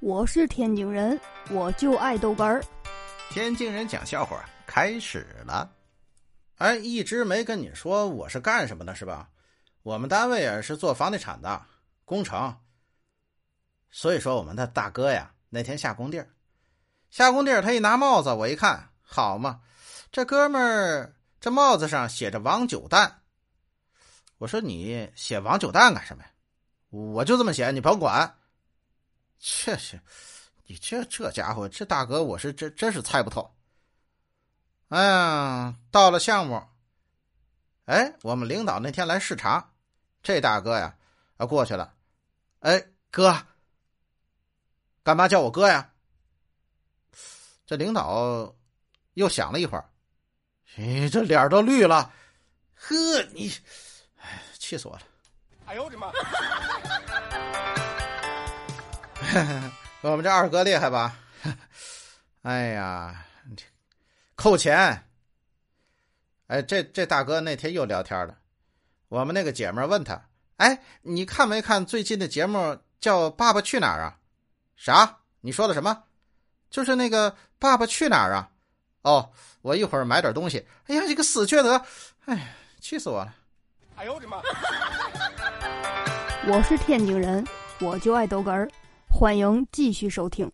我是天津人，我就爱豆干儿。天津人讲笑话开始了。哎，一直没跟你说我是干什么的，是吧？我们单位啊是做房地产的工程。所以说，我们的大哥呀，那天下工地儿，下工地儿，他一拿帽子，我一看，好嘛，这哥们儿这帽子上写着“王九蛋”。我说你写“王九蛋”干什么呀？我就这么写，你甭管。这是，你这这家伙，这大哥，我是真真是猜不透。哎呀，到了项目，哎，我们领导那天来视察，这大哥呀，啊过去了，哎哥，干嘛叫我哥呀？这领导又想了一会儿，你这脸都绿了，呵，你，哎，气死我了！哎呦我的妈！我们这二哥厉害吧？哎呀，扣钱！哎，这这大哥那天又聊天了。我们那个姐们问他：“哎，你看没看最近的节目叫《爸爸去哪儿》啊？”啥？你说的什么？就是那个《爸爸去哪儿》啊？哦，我一会儿买点东西。哎呀，这个死缺德！哎，气死我了！哎呦我的妈！我是天津人，我就爱逗哏儿。欢迎继续收听。